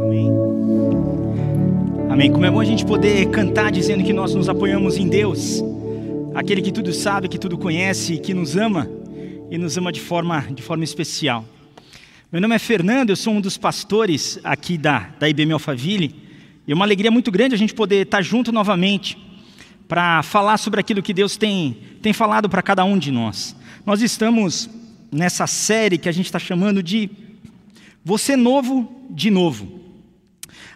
Amém. Amém. Como é bom a gente poder cantar dizendo que nós nos apoiamos em Deus, aquele que tudo sabe, que tudo conhece, que nos ama e nos ama de forma, de forma especial. Meu nome é Fernando, eu sou um dos pastores aqui da, da IBM Alphaville e é uma alegria muito grande a gente poder estar junto novamente para falar sobre aquilo que Deus tem, tem falado para cada um de nós. Nós estamos nessa série que a gente está chamando de Você Novo de Novo.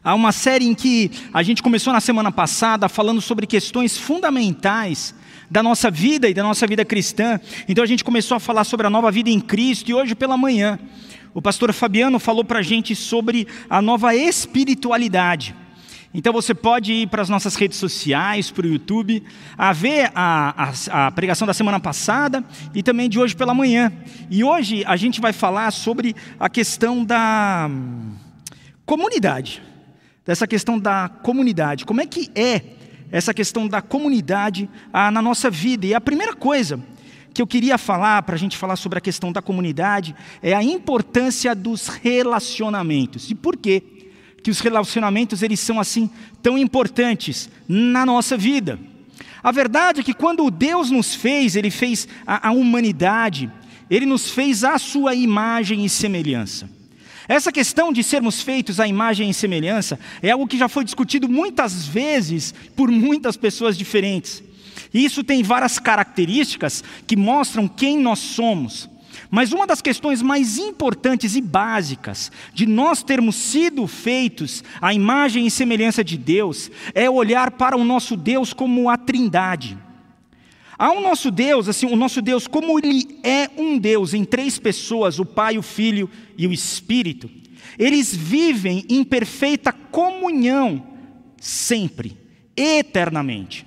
Há uma série em que a gente começou na semana passada falando sobre questões fundamentais da nossa vida e da nossa vida cristã. Então a gente começou a falar sobre a nova vida em Cristo e hoje pela manhã o pastor Fabiano falou para a gente sobre a nova espiritualidade. Então você pode ir para as nossas redes sociais, para o YouTube, a ver a, a, a, pregação da semana passada e também de hoje pela manhã. E hoje a gente vai falar sobre a questão da comunidade, dessa questão da comunidade. Como é que é essa questão da comunidade ah, na nossa vida? E a primeira coisa que eu queria falar, para a gente falar sobre a questão da comunidade, é a importância dos relacionamentos. E por quê? Que os relacionamentos eles são assim tão importantes na nossa vida. A verdade é que quando Deus nos fez, Ele fez a, a humanidade, Ele nos fez a sua imagem e semelhança. Essa questão de sermos feitos à imagem e semelhança é algo que já foi discutido muitas vezes por muitas pessoas diferentes. E isso tem várias características que mostram quem nós somos. Mas uma das questões mais importantes e básicas de nós termos sido feitos à imagem e semelhança de Deus é olhar para o nosso Deus como a Trindade. Há o nosso Deus, assim, o nosso Deus, como ele é um Deus em três pessoas, o Pai, o Filho e o Espírito, eles vivem em perfeita comunhão sempre, eternamente.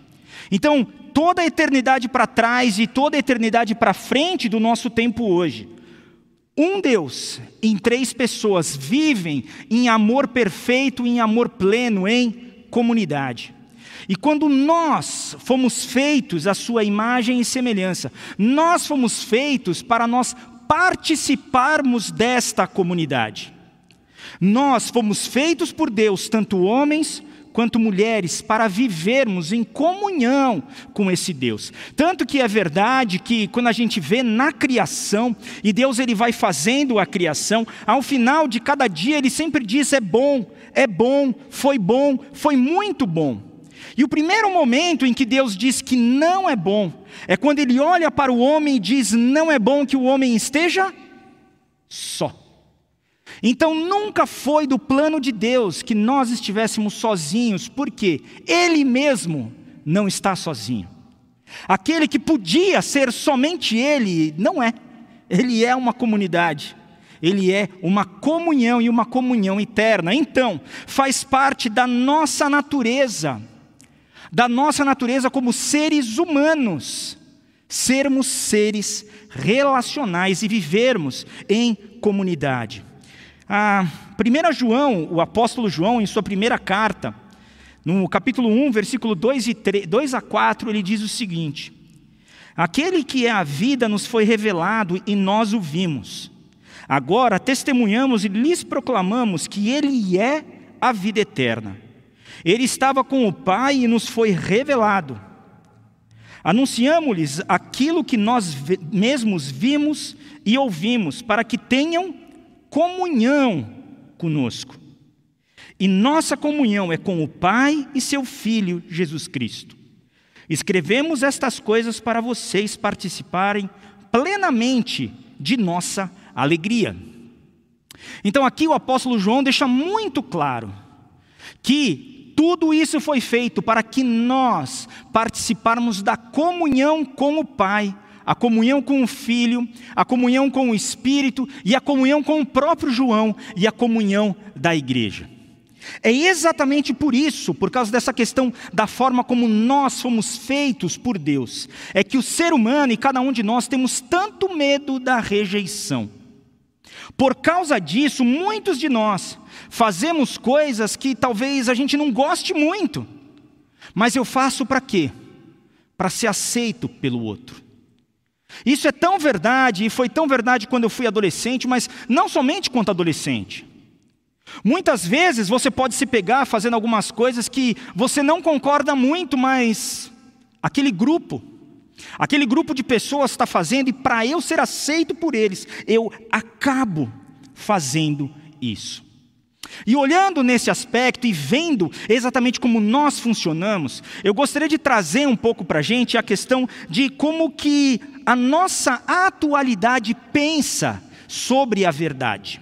Então, toda a eternidade para trás e toda a eternidade para frente do nosso tempo hoje. Um Deus em três pessoas vivem em amor perfeito, em amor pleno, em comunidade. E quando nós fomos feitos à sua imagem e semelhança, nós fomos feitos para nós participarmos desta comunidade. Nós fomos feitos por Deus, tanto homens quanto mulheres, para vivermos em comunhão com esse Deus. Tanto que é verdade que quando a gente vê na criação, e Deus ele vai fazendo a criação, ao final de cada dia ele sempre diz: é bom, é bom, foi bom, foi muito bom. E o primeiro momento em que Deus diz que não é bom, é quando ele olha para o homem e diz: não é bom que o homem esteja só. Então nunca foi do plano de Deus que nós estivéssemos sozinhos, porque Ele mesmo não está sozinho. Aquele que podia ser somente Ele, não é. Ele é uma comunidade. Ele é uma comunhão e uma comunhão eterna. Então, faz parte da nossa natureza, da nossa natureza como seres humanos, sermos seres relacionais e vivermos em comunidade. A 1 João, o apóstolo João, em sua primeira carta, no capítulo 1, versículo 2, e 3, 2 a 4, ele diz o seguinte: Aquele que é a vida nos foi revelado e nós o vimos. Agora testemunhamos e lhes proclamamos que Ele é a vida eterna. Ele estava com o Pai e nos foi revelado. Anunciamos-lhes aquilo que nós mesmos vimos e ouvimos, para que tenham comunhão conosco. E nossa comunhão é com o Pai e seu Filho Jesus Cristo. Escrevemos estas coisas para vocês participarem plenamente de nossa alegria. Então aqui o apóstolo João deixa muito claro que tudo isso foi feito para que nós participarmos da comunhão com o Pai a comunhão com o Filho, a comunhão com o Espírito e a comunhão com o próprio João e a comunhão da igreja. É exatamente por isso, por causa dessa questão da forma como nós fomos feitos por Deus, é que o ser humano e cada um de nós temos tanto medo da rejeição. Por causa disso, muitos de nós fazemos coisas que talvez a gente não goste muito, mas eu faço para quê? Para ser aceito pelo outro. Isso é tão verdade, e foi tão verdade quando eu fui adolescente, mas não somente quanto adolescente. Muitas vezes você pode se pegar fazendo algumas coisas que você não concorda muito, mas aquele grupo, aquele grupo de pessoas está fazendo, e para eu ser aceito por eles, eu acabo fazendo isso. E olhando nesse aspecto e vendo exatamente como nós funcionamos, eu gostaria de trazer um pouco para a gente a questão de como que a nossa atualidade pensa sobre a verdade.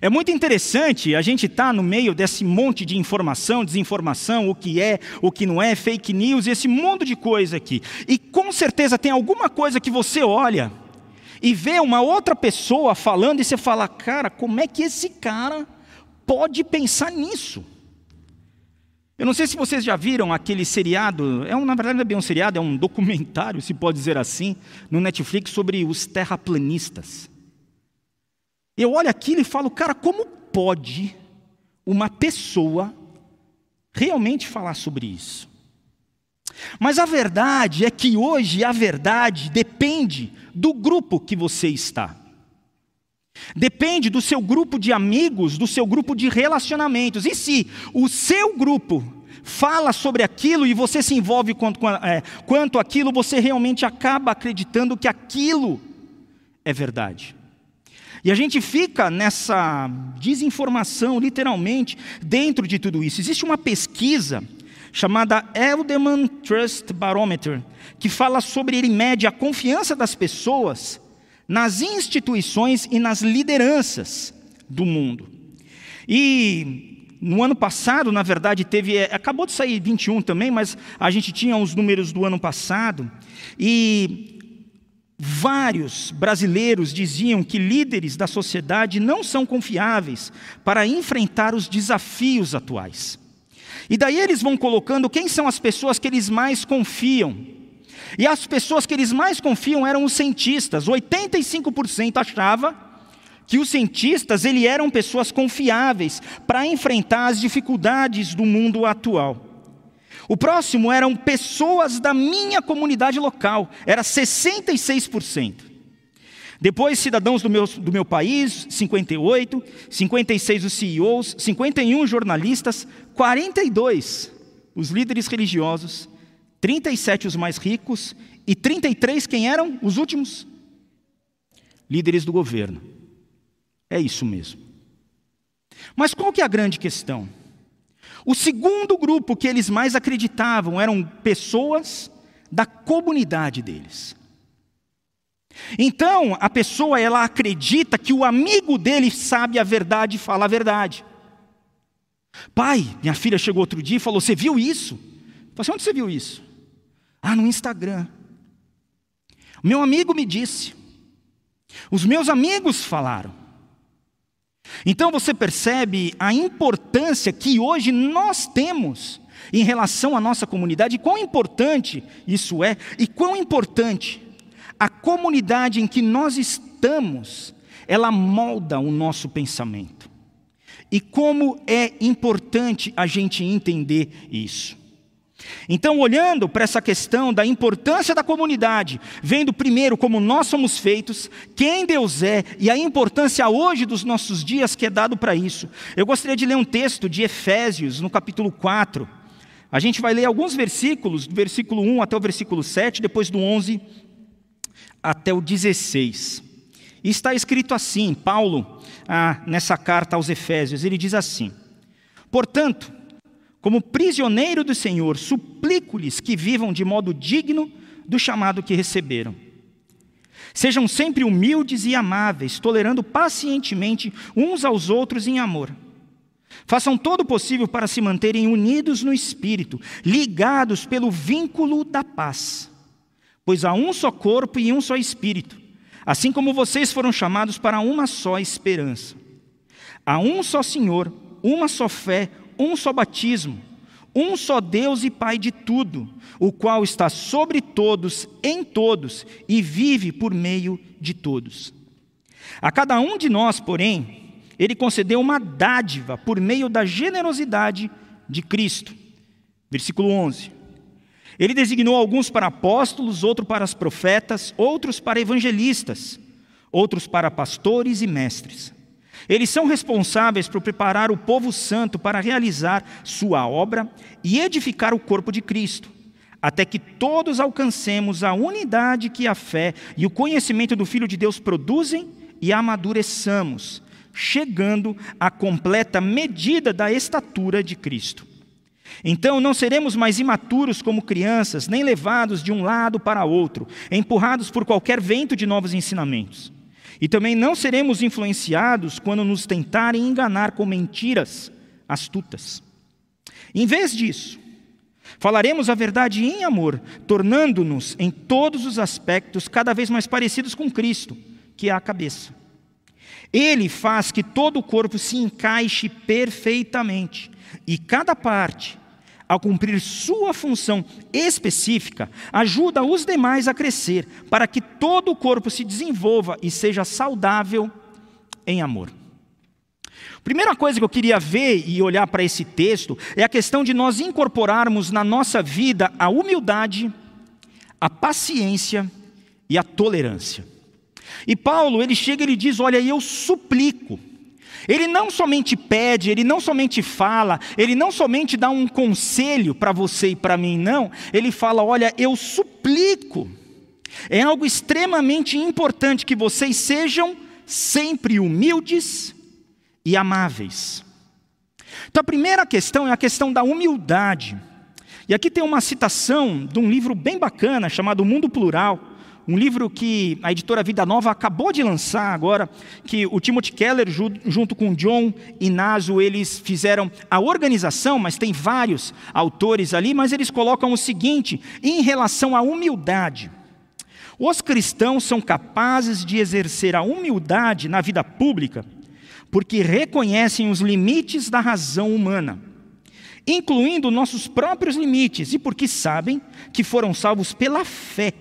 É muito interessante a gente estar tá no meio desse monte de informação, desinformação, o que é, o que não é, fake news, esse mundo de coisa aqui. E com certeza tem alguma coisa que você olha e vê uma outra pessoa falando e você fala, cara, como é que esse cara pode pensar nisso? Eu não sei se vocês já viram aquele seriado, é um, na verdade não é bem um seriado, é um documentário, se pode dizer assim, no Netflix sobre os terraplanistas. Eu olho aquilo e falo, cara, como pode uma pessoa realmente falar sobre isso? Mas a verdade é que hoje a verdade depende do grupo que você está. Depende do seu grupo de amigos, do seu grupo de relacionamentos. E se o seu grupo fala sobre aquilo e você se envolve quanto, é, quanto aquilo, você realmente acaba acreditando que aquilo é verdade. E a gente fica nessa desinformação, literalmente, dentro de tudo isso. Existe uma pesquisa chamada Elderman Trust Barometer, que fala sobre ele mede a confiança das pessoas nas instituições e nas lideranças do mundo. E no ano passado, na verdade, teve. É, acabou de sair 21 também, mas a gente tinha os números do ano passado. E Vários brasileiros diziam que líderes da sociedade não são confiáveis para enfrentar os desafios atuais. E daí eles vão colocando quem são as pessoas que eles mais confiam. E as pessoas que eles mais confiam eram os cientistas. 85% achava que os cientistas ele eram pessoas confiáveis para enfrentar as dificuldades do mundo atual. O próximo eram pessoas da minha comunidade local, era 66%. Depois, cidadãos do meu, do meu país, 58, 56 os CEOs, 51 jornalistas, 42 os líderes religiosos, 37 os mais ricos e 33 quem eram os últimos? Líderes do governo. É isso mesmo. Mas qual que é a grande questão? O segundo grupo que eles mais acreditavam eram pessoas da comunidade deles. Então, a pessoa ela acredita que o amigo dele sabe a verdade e fala a verdade. Pai, minha filha chegou outro dia e falou: Você viu isso? Eu falei, onde você viu isso? Ah, no Instagram. Meu amigo me disse. Os meus amigos falaram. Então você percebe a importância que hoje nós temos em relação à nossa comunidade, quão importante isso é, e quão importante a comunidade em que nós estamos, ela molda o nosso pensamento. E como é importante a gente entender isso. Então, olhando para essa questão da importância da comunidade, vendo primeiro como nós somos feitos, quem Deus é e a importância hoje dos nossos dias que é dado para isso, eu gostaria de ler um texto de Efésios, no capítulo 4. A gente vai ler alguns versículos, do versículo 1 até o versículo 7, depois do 11 até o 16. E está escrito assim, Paulo, ah, nessa carta aos Efésios, ele diz assim: Portanto, como prisioneiro do Senhor, suplico-lhes que vivam de modo digno do chamado que receberam. Sejam sempre humildes e amáveis, tolerando pacientemente uns aos outros em amor. Façam todo o possível para se manterem unidos no espírito, ligados pelo vínculo da paz. Pois há um só corpo e um só espírito, assim como vocês foram chamados para uma só esperança. Há um só Senhor, uma só fé, um só batismo, um só Deus e Pai de tudo, o qual está sobre todos, em todos e vive por meio de todos. A cada um de nós, porém, ele concedeu uma dádiva por meio da generosidade de Cristo. Versículo 11. Ele designou alguns para apóstolos, outros para os profetas, outros para evangelistas, outros para pastores e mestres. Eles são responsáveis por preparar o povo santo para realizar sua obra e edificar o corpo de Cristo, até que todos alcancemos a unidade que a fé e o conhecimento do Filho de Deus produzem e amadureçamos, chegando à completa medida da estatura de Cristo. Então não seremos mais imaturos como crianças, nem levados de um lado para outro, empurrados por qualquer vento de novos ensinamentos. E também não seremos influenciados quando nos tentarem enganar com mentiras astutas. Em vez disso, falaremos a verdade em amor, tornando-nos em todos os aspectos cada vez mais parecidos com Cristo, que é a cabeça. Ele faz que todo o corpo se encaixe perfeitamente e cada parte, ao cumprir sua função específica, ajuda os demais a crescer, para que todo o corpo se desenvolva e seja saudável em amor. Primeira coisa que eu queria ver e olhar para esse texto é a questão de nós incorporarmos na nossa vida a humildade, a paciência e a tolerância. E Paulo, ele chega e ele diz: Olha, eu suplico ele não somente pede, ele não somente fala, ele não somente dá um conselho para você e para mim, não. Ele fala: olha, eu suplico. É algo extremamente importante que vocês sejam sempre humildes e amáveis. Então a primeira questão é a questão da humildade. E aqui tem uma citação de um livro bem bacana chamado Mundo Plural um livro que a editora Vida Nova acabou de lançar agora, que o Timothy Keller, junto com John Inazo, eles fizeram a organização, mas tem vários autores ali, mas eles colocam o seguinte em relação à humildade. Os cristãos são capazes de exercer a humildade na vida pública porque reconhecem os limites da razão humana, incluindo nossos próprios limites, e porque sabem que foram salvos pela fé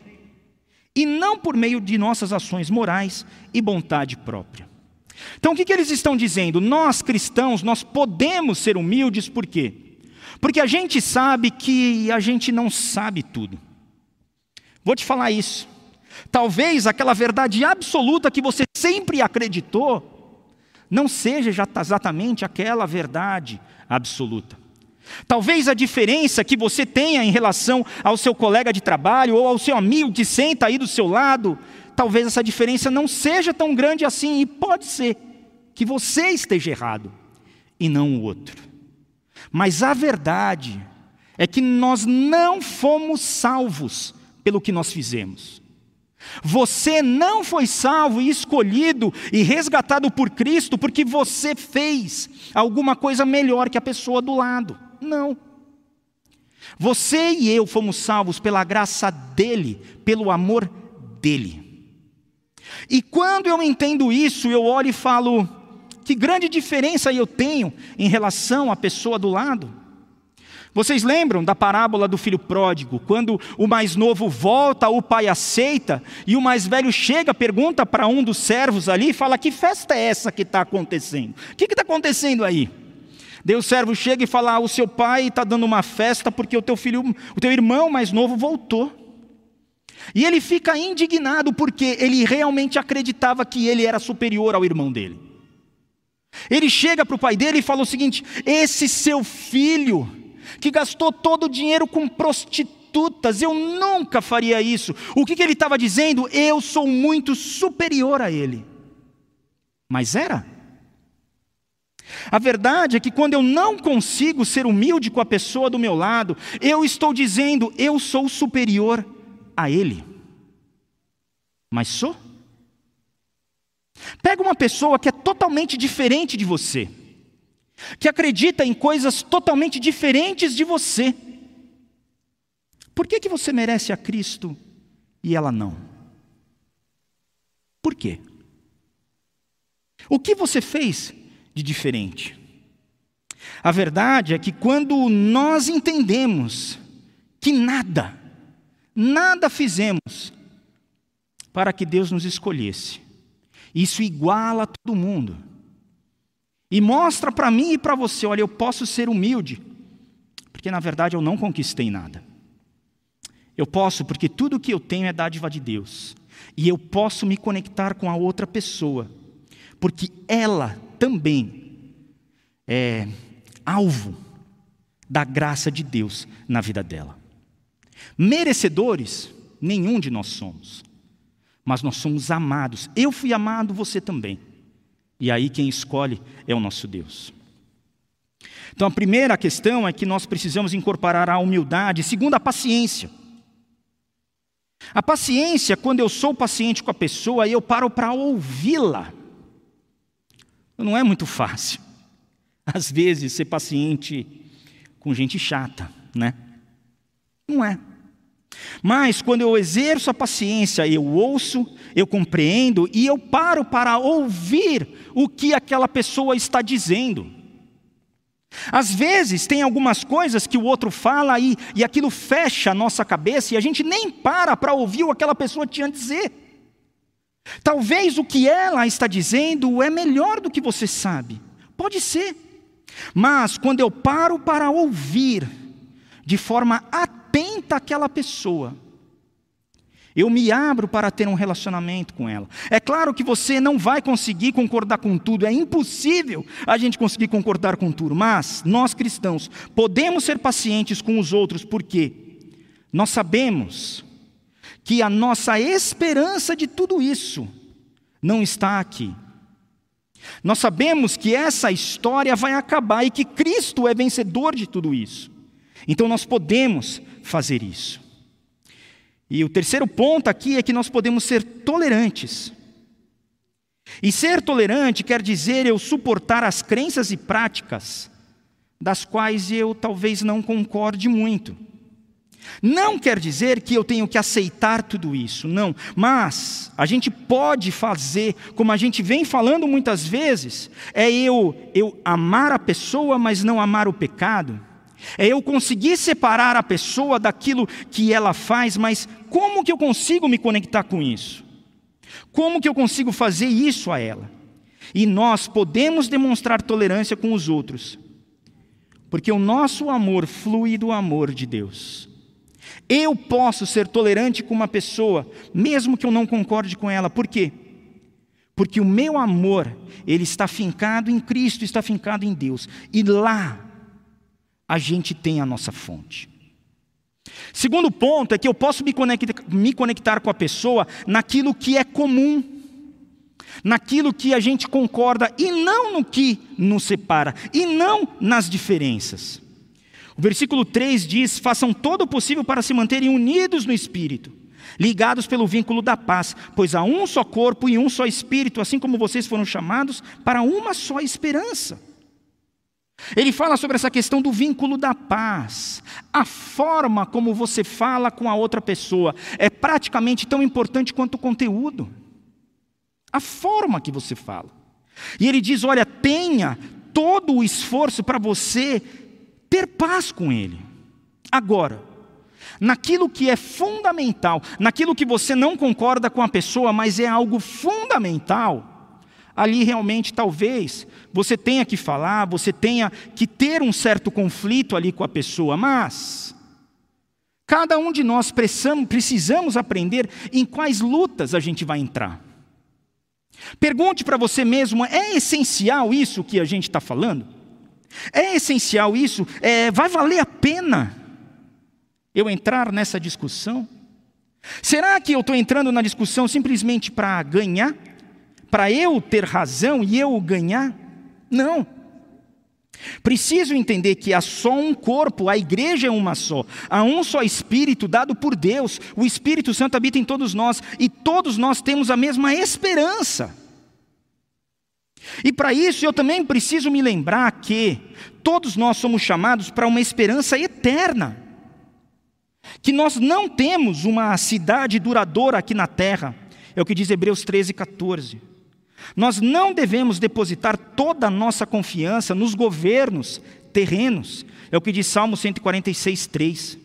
e não por meio de nossas ações morais e vontade própria. Então o que, que eles estão dizendo? Nós cristãos, nós podemos ser humildes, por quê? Porque a gente sabe que a gente não sabe tudo. Vou te falar isso. Talvez aquela verdade absoluta que você sempre acreditou, não seja exatamente aquela verdade absoluta. Talvez a diferença que você tenha em relação ao seu colega de trabalho ou ao seu amigo que senta aí do seu lado, talvez essa diferença não seja tão grande assim e pode ser que você esteja errado e não o outro. Mas a verdade é que nós não fomos salvos pelo que nós fizemos. Você não foi salvo e escolhido e resgatado por Cristo porque você fez alguma coisa melhor que a pessoa do lado. Não. Você e eu fomos salvos pela graça dele, pelo amor dele. E quando eu entendo isso, eu olho e falo: que grande diferença eu tenho em relação à pessoa do lado. Vocês lembram da parábola do filho pródigo? Quando o mais novo volta, o pai aceita, e o mais velho chega, pergunta para um dos servos ali e fala: Que festa é essa que está acontecendo? O que está acontecendo aí? Daí o servo chega e fala: ah, o seu pai está dando uma festa porque o teu filho, o teu irmão mais novo voltou. E ele fica indignado porque ele realmente acreditava que ele era superior ao irmão dele. Ele chega para o pai dele e fala o seguinte: esse seu filho, que gastou todo o dinheiro com prostitutas, eu nunca faria isso. O que, que ele estava dizendo? Eu sou muito superior a ele. Mas era. A verdade é que quando eu não consigo ser humilde com a pessoa do meu lado, eu estou dizendo eu sou superior a ele. Mas sou? Pega uma pessoa que é totalmente diferente de você, que acredita em coisas totalmente diferentes de você. Por que, que você merece a Cristo e ela não? Por quê? O que você fez de diferente? A verdade é que quando nós entendemos que nada, nada fizemos para que Deus nos escolhesse, isso iguala todo mundo. E mostra para mim e para você: olha, eu posso ser humilde, porque na verdade eu não conquistei nada. Eu posso porque tudo que eu tenho é dádiva de Deus. E eu posso me conectar com a outra pessoa, porque ela também é alvo da graça de Deus na vida dela. Merecedores, nenhum de nós somos, mas nós somos amados. Eu fui amado, você também. E aí quem escolhe é o nosso Deus. Então a primeira questão é que nós precisamos incorporar a humildade, segundo a paciência. A paciência, quando eu sou paciente com a pessoa, eu paro para ouvi-la. Não é muito fácil. Às vezes, ser paciente com gente chata, né? Não é. Mas quando eu exerço a paciência, eu ouço, eu compreendo e eu paro para ouvir o que aquela pessoa está dizendo. Às vezes tem algumas coisas que o outro fala e, e aquilo fecha a nossa cabeça e a gente nem para para ouvir o que aquela pessoa tinha a dizer. Talvez o que ela está dizendo é melhor do que você sabe. Pode ser. Mas quando eu paro para ouvir de forma atenta aquela pessoa, eu me abro para ter um relacionamento com ela. É claro que você não vai conseguir concordar com tudo, é impossível a gente conseguir concordar com tudo, mas nós cristãos podemos ser pacientes com os outros, porque nós sabemos que a nossa esperança de tudo isso não está aqui. Nós sabemos que essa história vai acabar e que Cristo é vencedor de tudo isso. Então nós podemos fazer isso. E o terceiro ponto aqui é que nós podemos ser tolerantes. E ser tolerante quer dizer eu suportar as crenças e práticas das quais eu talvez não concorde muito. Não quer dizer que eu tenho que aceitar tudo isso, não. Mas a gente pode fazer, como a gente vem falando muitas vezes, é eu eu amar a pessoa, mas não amar o pecado. É eu conseguir separar a pessoa daquilo que ela faz, mas como que eu consigo me conectar com isso? Como que eu consigo fazer isso a ela? E nós podemos demonstrar tolerância com os outros, porque o nosso amor flui do amor de Deus. Eu posso ser tolerante com uma pessoa, mesmo que eu não concorde com ela. Por quê? Porque o meu amor, ele está fincado em Cristo, está fincado em Deus. E lá a gente tem a nossa fonte. Segundo ponto é que eu posso me conectar, me conectar com a pessoa naquilo que é comum, naquilo que a gente concorda e não no que nos separa, e não nas diferenças. O versículo 3 diz: Façam todo o possível para se manterem unidos no espírito, ligados pelo vínculo da paz, pois há um só corpo e um só espírito, assim como vocês foram chamados para uma só esperança. Ele fala sobre essa questão do vínculo da paz. A forma como você fala com a outra pessoa é praticamente tão importante quanto o conteúdo. A forma que você fala. E ele diz: olha, tenha todo o esforço para você ter paz com ele. Agora, naquilo que é fundamental, naquilo que você não concorda com a pessoa, mas é algo fundamental, ali realmente talvez você tenha que falar, você tenha que ter um certo conflito ali com a pessoa, mas cada um de nós precisamos, aprender em quais lutas a gente vai entrar. Pergunte para você mesmo: é essencial isso que a gente está falando? É essencial isso? É, vai valer a pena eu entrar nessa discussão? Será que eu estou entrando na discussão simplesmente para ganhar? para eu ter razão e eu ganhar? Não. Preciso entender que há só um corpo, a igreja é uma só, há um só Espírito dado por Deus, o Espírito Santo habita em todos nós e todos nós temos a mesma esperança. E para isso eu também preciso me lembrar que todos nós somos chamados para uma esperança eterna. Que nós não temos uma cidade duradoura aqui na terra, é o que diz Hebreus 13, 14. Nós não devemos depositar toda a nossa confiança nos governos terrenos, é o que diz Salmo 146, 3.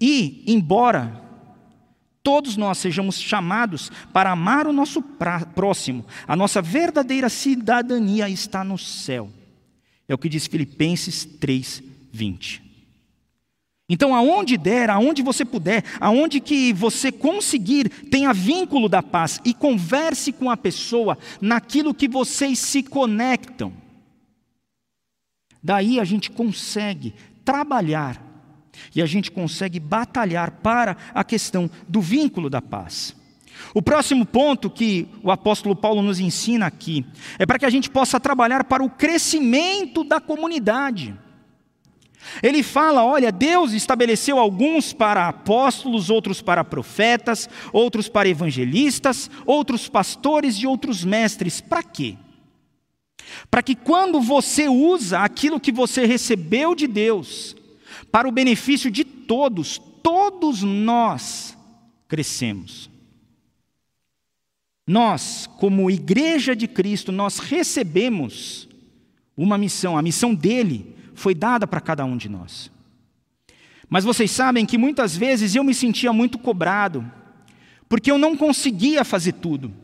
E, embora todos nós sejamos chamados para amar o nosso próximo, a nossa verdadeira cidadania está no céu. É o que diz Filipenses 3, 20. Então, aonde der, aonde você puder, aonde que você conseguir, tenha vínculo da paz e converse com a pessoa naquilo que vocês se conectam. Daí a gente consegue trabalhar e a gente consegue batalhar para a questão do vínculo da paz. O próximo ponto que o apóstolo Paulo nos ensina aqui é para que a gente possa trabalhar para o crescimento da comunidade. Ele fala: olha, Deus estabeleceu alguns para apóstolos, outros para profetas, outros para evangelistas, outros pastores e outros mestres. Para quê? Para que quando você usa aquilo que você recebeu de Deus, para o benefício de todos, todos nós crescemos. Nós, como igreja de Cristo, nós recebemos uma missão, a missão dele foi dada para cada um de nós. Mas vocês sabem que muitas vezes eu me sentia muito cobrado, porque eu não conseguia fazer tudo.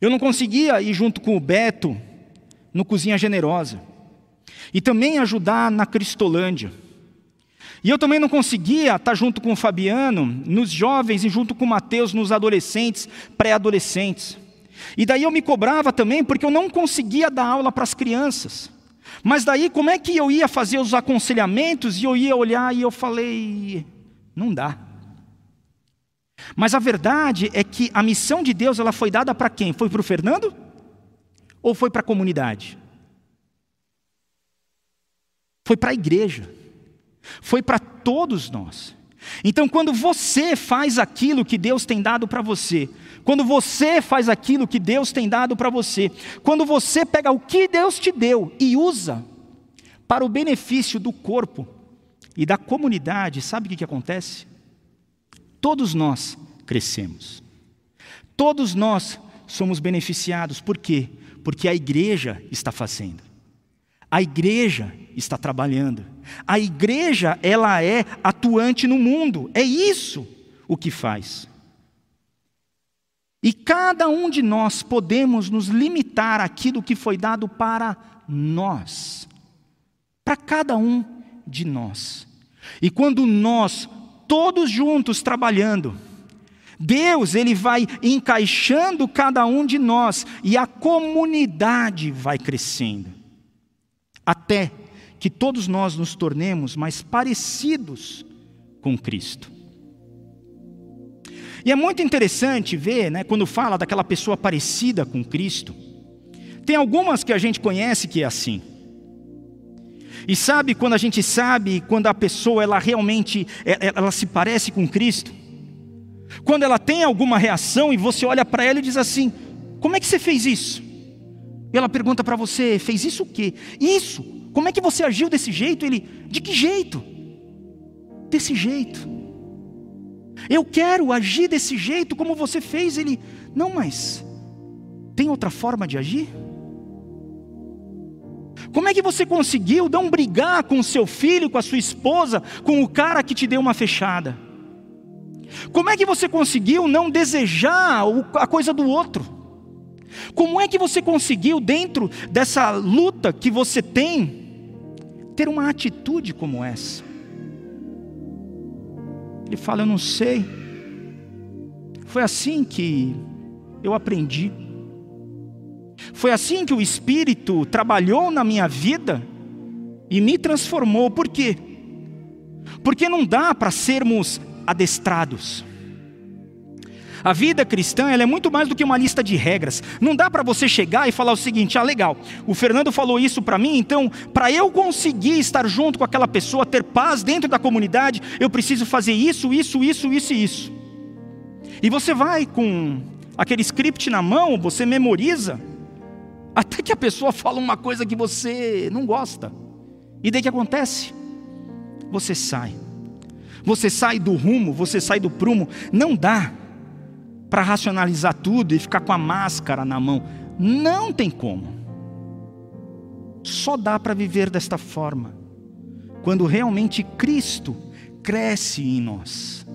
Eu não conseguia ir junto com o Beto no Cozinha Generosa e também ajudar na Cristolândia. E eu também não conseguia estar junto com o Fabiano nos jovens e junto com o Mateus nos adolescentes, pré-adolescentes. E daí eu me cobrava também porque eu não conseguia dar aula para as crianças. Mas daí, como é que eu ia fazer os aconselhamentos e eu ia olhar e eu falei: não dá. Mas a verdade é que a missão de Deus ela foi dada para quem? Foi para o Fernando? Ou foi para a comunidade? Foi para a igreja. Foi para todos nós. Então, quando você faz aquilo que Deus tem dado para você, quando você faz aquilo que Deus tem dado para você, quando você pega o que Deus te deu e usa para o benefício do corpo e da comunidade, sabe o que, que acontece? Todos nós crescemos. Todos nós somos beneficiados. Por quê? Porque a igreja está fazendo. A igreja está trabalhando. A igreja, ela é atuante no mundo. É isso o que faz. E cada um de nós podemos nos limitar àquilo que foi dado para nós. Para cada um de nós. E quando nós, todos juntos trabalhando, Deus, ele vai encaixando cada um de nós e a comunidade vai crescendo. Até que todos nós nos tornemos mais parecidos com Cristo. E é muito interessante ver, né, quando fala daquela pessoa parecida com Cristo, tem algumas que a gente conhece que é assim. E sabe quando a gente sabe quando a pessoa ela realmente é, é, ela se parece com Cristo? Quando ela tem alguma reação e você olha para ela e diz assim: "Como é que você fez isso?" E ela pergunta para você: "Fez isso o quê?" "Isso. Como é que você agiu desse jeito?" Ele: "De que jeito?" "Desse jeito." Eu quero agir desse jeito como você fez. Ele, não, mas tem outra forma de agir? Como é que você conseguiu não brigar com seu filho, com a sua esposa, com o cara que te deu uma fechada? Como é que você conseguiu não desejar a coisa do outro? Como é que você conseguiu, dentro dessa luta que você tem, ter uma atitude como essa? Ele fala: Eu não sei. Foi assim que eu aprendi. Foi assim que o Espírito trabalhou na minha vida e me transformou. Por quê? Porque não dá para sermos adestrados. A vida cristã é muito mais do que uma lista de regras. Não dá para você chegar e falar o seguinte: ah, legal, o Fernando falou isso para mim, então, para eu conseguir estar junto com aquela pessoa, ter paz dentro da comunidade, eu preciso fazer isso, isso, isso, isso e isso. E você vai com aquele script na mão, você memoriza, até que a pessoa fala uma coisa que você não gosta. E daí que acontece? Você sai. você sai do rumo, você sai do prumo. Não dá para racionalizar tudo e ficar com a máscara na mão. Não tem como. Só dá para viver desta forma quando realmente Cristo cresce em nós.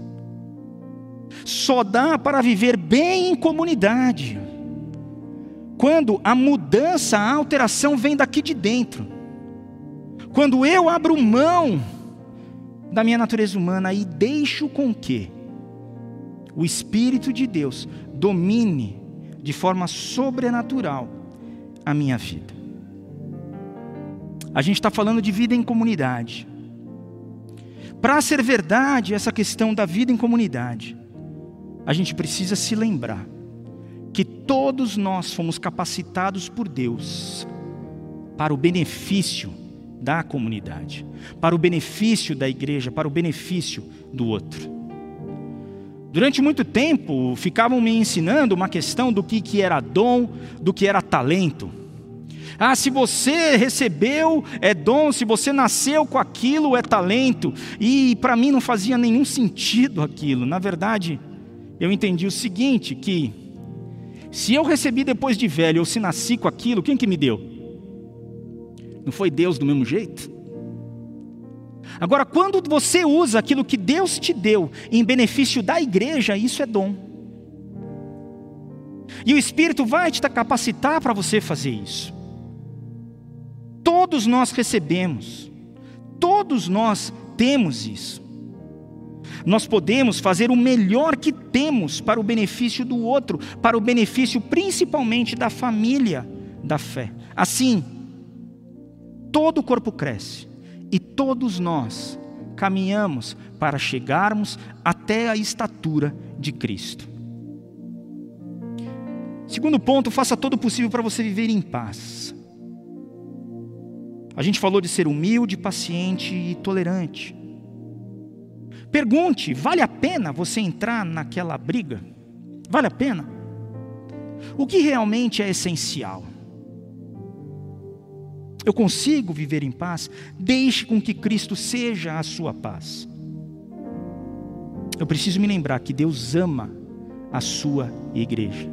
Só dá para viver bem em comunidade quando a mudança, a alteração vem daqui de dentro. Quando eu abro mão da minha natureza humana e deixo com que o Espírito de Deus domine de forma sobrenatural a minha vida. A gente está falando de vida em comunidade. Para ser verdade essa questão da vida em comunidade, a gente precisa se lembrar que todos nós fomos capacitados por Deus para o benefício da comunidade, para o benefício da igreja, para o benefício do outro. Durante muito tempo, ficavam me ensinando uma questão do que, que era dom, do que era talento. Ah, se você recebeu é dom, se você nasceu com aquilo é talento. E para mim não fazia nenhum sentido aquilo. Na verdade, eu entendi o seguinte, que se eu recebi depois de velho ou se nasci com aquilo, quem que me deu? Não foi Deus do mesmo jeito? Agora, quando você usa aquilo que Deus te deu em benefício da igreja, isso é dom. E o Espírito vai te capacitar para você fazer isso. Todos nós recebemos, todos nós temos isso. Nós podemos fazer o melhor que temos para o benefício do outro, para o benefício principalmente da família da fé. Assim, todo o corpo cresce e todos nós caminhamos para chegarmos até a estatura de Cristo. Segundo ponto, faça todo o possível para você viver em paz. A gente falou de ser humilde, paciente e tolerante. Pergunte: vale a pena você entrar naquela briga? Vale a pena? O que realmente é essencial? Eu consigo viver em paz, deixe com que Cristo seja a sua paz. Eu preciso me lembrar que Deus ama a sua igreja.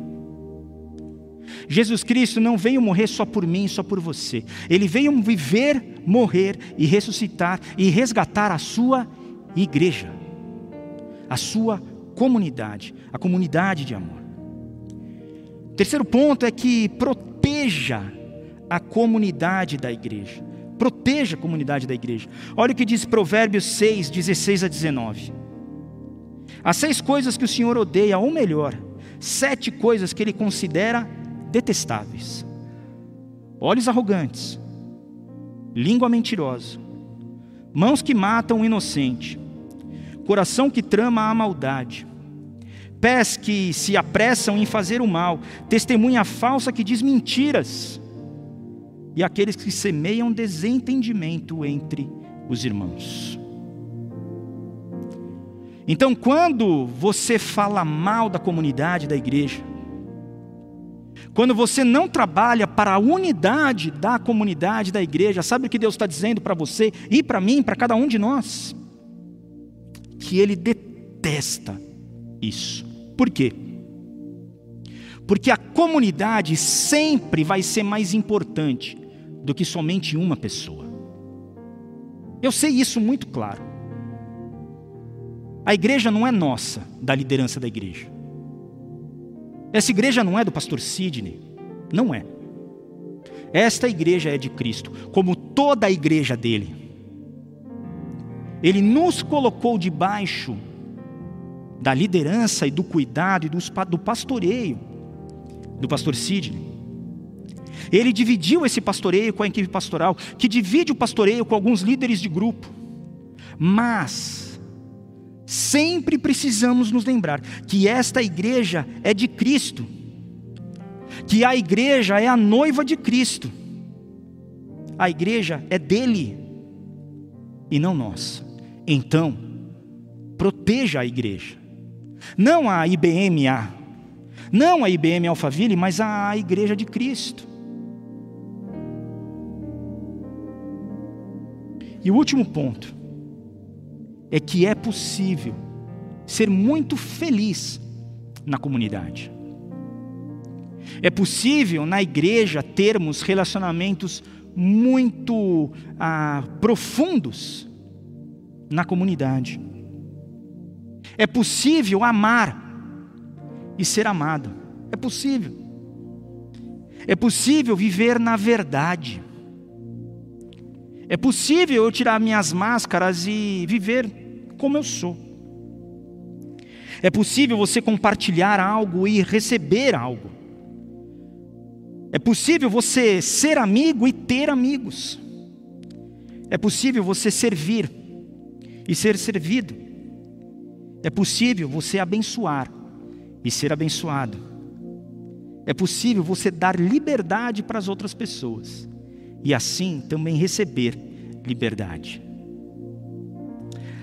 Jesus Cristo não veio morrer só por mim, só por você. Ele veio viver, morrer e ressuscitar e resgatar a sua igreja, a sua comunidade, a comunidade de amor. Terceiro ponto é que proteja a comunidade da igreja. Proteja a comunidade da igreja. Olha o que diz Provérbios 6, 16 a 19. Há seis coisas que o Senhor odeia, ou melhor, sete coisas que ele considera detestáveis: olhos arrogantes, língua mentirosa, mãos que matam o inocente, coração que trama a maldade, pés que se apressam em fazer o mal, testemunha falsa que diz mentiras e aqueles que semeiam desentendimento entre os irmãos. Então, quando você fala mal da comunidade da igreja, quando você não trabalha para a unidade da comunidade da igreja, sabe o que Deus está dizendo para você e para mim, para cada um de nós? Que Ele detesta isso. Por quê? Porque a comunidade sempre vai ser mais importante do que somente uma pessoa. Eu sei isso muito claro. A igreja não é nossa, da liderança da igreja. Essa igreja não é do pastor Sidney. Não é. Esta igreja é de Cristo, como toda a igreja dele. Ele nos colocou debaixo da liderança e do cuidado e do pastoreio do pastor Sidney. Ele dividiu esse pastoreio com a equipe pastoral, que divide o pastoreio com alguns líderes de grupo. Mas, sempre precisamos nos lembrar que esta igreja é de Cristo, que a igreja é a noiva de Cristo, a igreja é dele e não nossa. Então, proteja a igreja, não a IBMA, não a IBM Alphaville, mas a igreja de Cristo. E o último ponto é que é possível ser muito feliz na comunidade. É possível na igreja termos relacionamentos muito ah, profundos na comunidade. É possível amar e ser amado. É possível. É possível viver na verdade. É possível eu tirar minhas máscaras e viver como eu sou. É possível você compartilhar algo e receber algo. É possível você ser amigo e ter amigos. É possível você servir e ser servido. É possível você abençoar e ser abençoado. É possível você dar liberdade para as outras pessoas e assim também receber liberdade.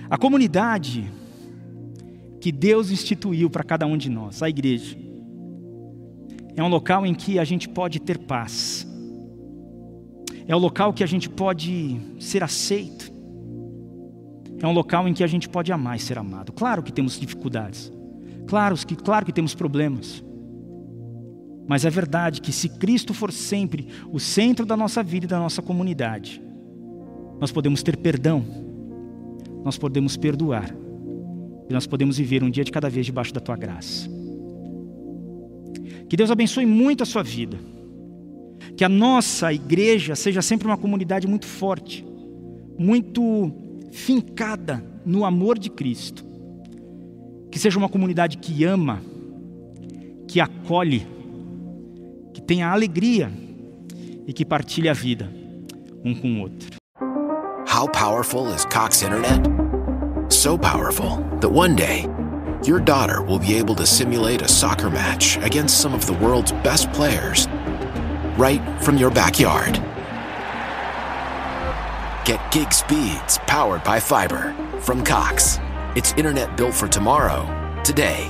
A comunidade que Deus instituiu para cada um de nós, a igreja, é um local em que a gente pode ter paz. É um local que a gente pode ser aceito. É um local em que a gente pode amar e ser amado. Claro que temos dificuldades. Claro que, claro que temos problemas. Mas é verdade que se Cristo for sempre o centro da nossa vida e da nossa comunidade, nós podemos ter perdão, nós podemos perdoar, e nós podemos viver um dia de cada vez debaixo da tua graça. Que Deus abençoe muito a sua vida. Que a nossa igreja seja sempre uma comunidade muito forte, muito fincada no amor de Cristo. Que seja uma comunidade que ama, que acolhe, que tenha alegria e que partilhe a vida um com o outro. How powerful is Cox Internet? So powerful that one day your daughter will be able to simulate a soccer match against some of the world's best players right from your backyard. Get gig speeds powered by fiber from Cox. It's internet built for tomorrow, today.